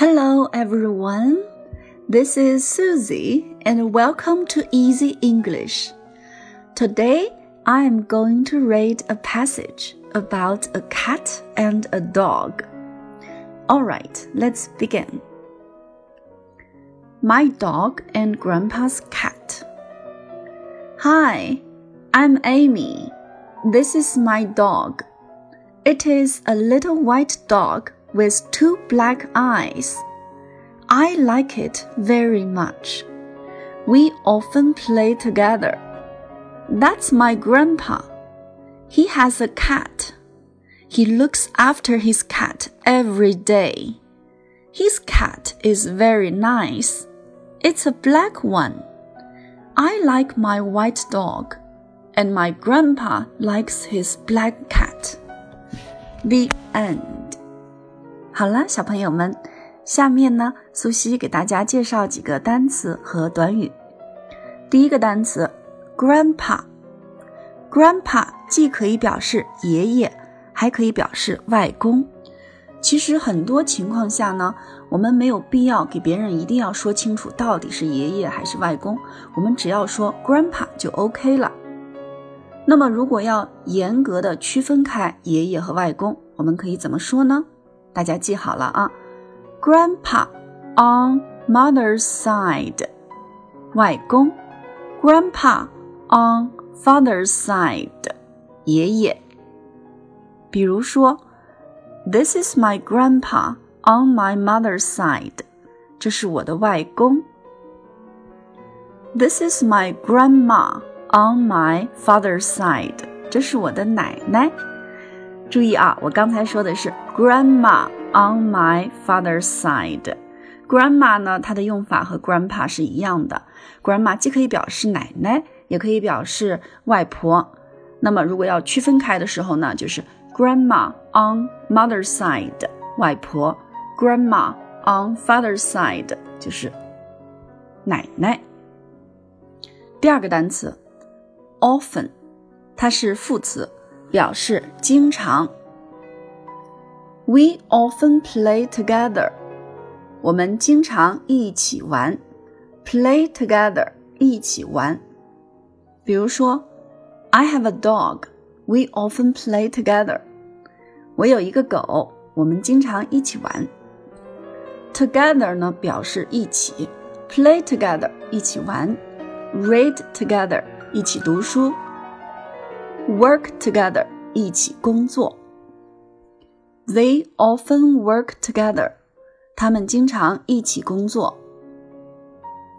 Hello, everyone. This is Susie, and welcome to Easy English. Today, I am going to read a passage about a cat and a dog. All right, let's begin. My dog and Grandpa's cat. Hi, I'm Amy. This is my dog. It is a little white dog with two black eyes. I like it very much. We often play together. That's my grandpa. He has a cat. He looks after his cat every day. His cat is very nice. It's a black one. I like my white dog, and my grandpa likes his black cat. The end. 好了，小朋友们，下面呢，苏西给大家介绍几个单词和短语。第一个单词，grandpa，grandpa 既可以表示爷爷，还可以表示外公。其实很多情况下呢，我们没有必要给别人一定要说清楚到底是爷爷还是外公，我们只要说 grandpa 就 OK 了。那么如果要严格的区分开爷爷和外公，我们可以怎么说呢？大家记好了啊，Grandpa on mother's side，外公；Grandpa on father's side，爷爷。比如说，This is my grandpa on my mother's side，这是我的外公。This is my grandma on my father's side，这是我的奶奶。 注意啊，我刚才说的是 grandma on my father's side。grandma 呢，它的用法和 grandpa 是一样的。grandma 既可以表示奶奶，也可以表示外婆。那么如果要区分开的时候呢，就是 grandma on mother's side 外婆，grandma on father's side 就是奶奶。第二个单词 often，它是副词。表示经常。We often play together。我们经常一起玩。Play together，一起玩。比如说，I have a dog。We often play together。我有一个狗，我们经常一起玩。Together 呢表示一起，play together 一起玩，read together 一起读书。work together 一起工作。They often work together，他们经常一起工作。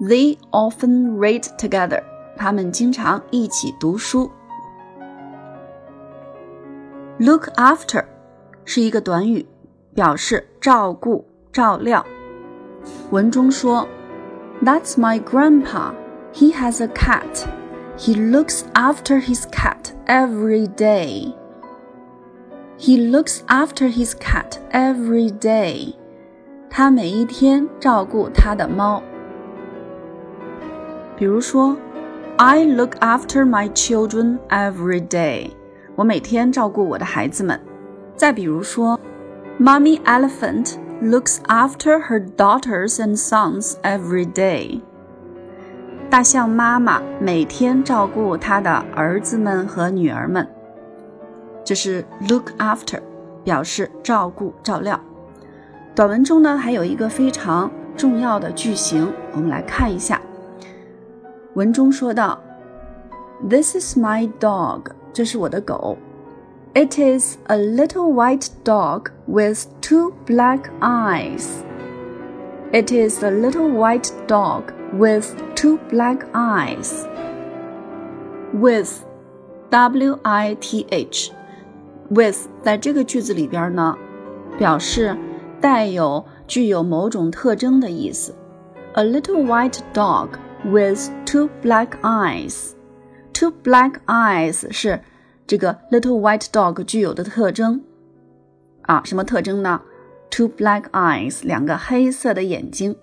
They often read together，他们经常一起读书。Look after 是一个短语，表示照顾、照料。文中说，That's my grandpa. He has a cat. He looks after his cat every day. He looks after his cat every day. 他每一天照顾他的猫。比如说，I look after my children every day. 我每天照顾我的孩子们。再比如说，Mommy elephant looks after her daughters and sons every day. 大象妈妈每天照顾它的儿子们和女儿们，这是 look after，表示照顾照料。短文中呢还有一个非常重要的句型，我们来看一下。文中说到：“This is my dog，这是我的狗。It is a little white dog with two black eyes. It is a little white dog。” with two black eyes. With, W I T H, with 在这个句子里边呢，表示带有具有某种特征的意思。A little white dog with two black eyes. Two black eyes 是这个 little white dog 具有的特征啊，什么特征呢？Two black eyes，两个黑色的眼睛。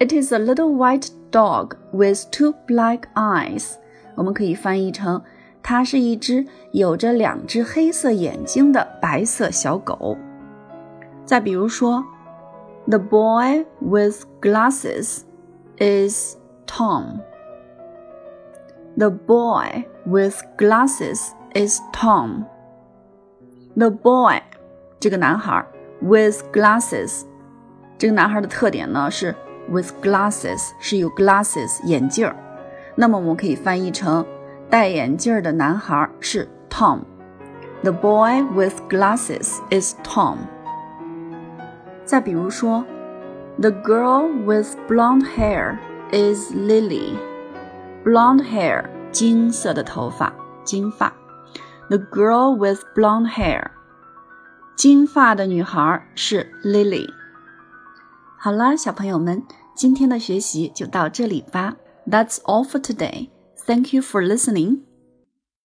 It is a little white dog with two black eyes。我们可以翻译成，它是一只有着两只黑色眼睛的白色小狗。再比如说 The boy with glasses is Tom. The boy with glasses is Tom. The boy 这个男孩 with glasses 这个男孩的特点呢是 with glasses 是有 glasses 眼镜儿，那么我们可以翻译成戴眼镜儿的男孩是 Tom。The boy with glasses is Tom。再比如说，The girl with blonde hair is Lily。Blonde hair，金色的头发，金发。The girl with blonde hair，金发的女孩是 Lily。好了，小朋友们， 今天的学习就到这里吧。That's all for today. Thank you for listening.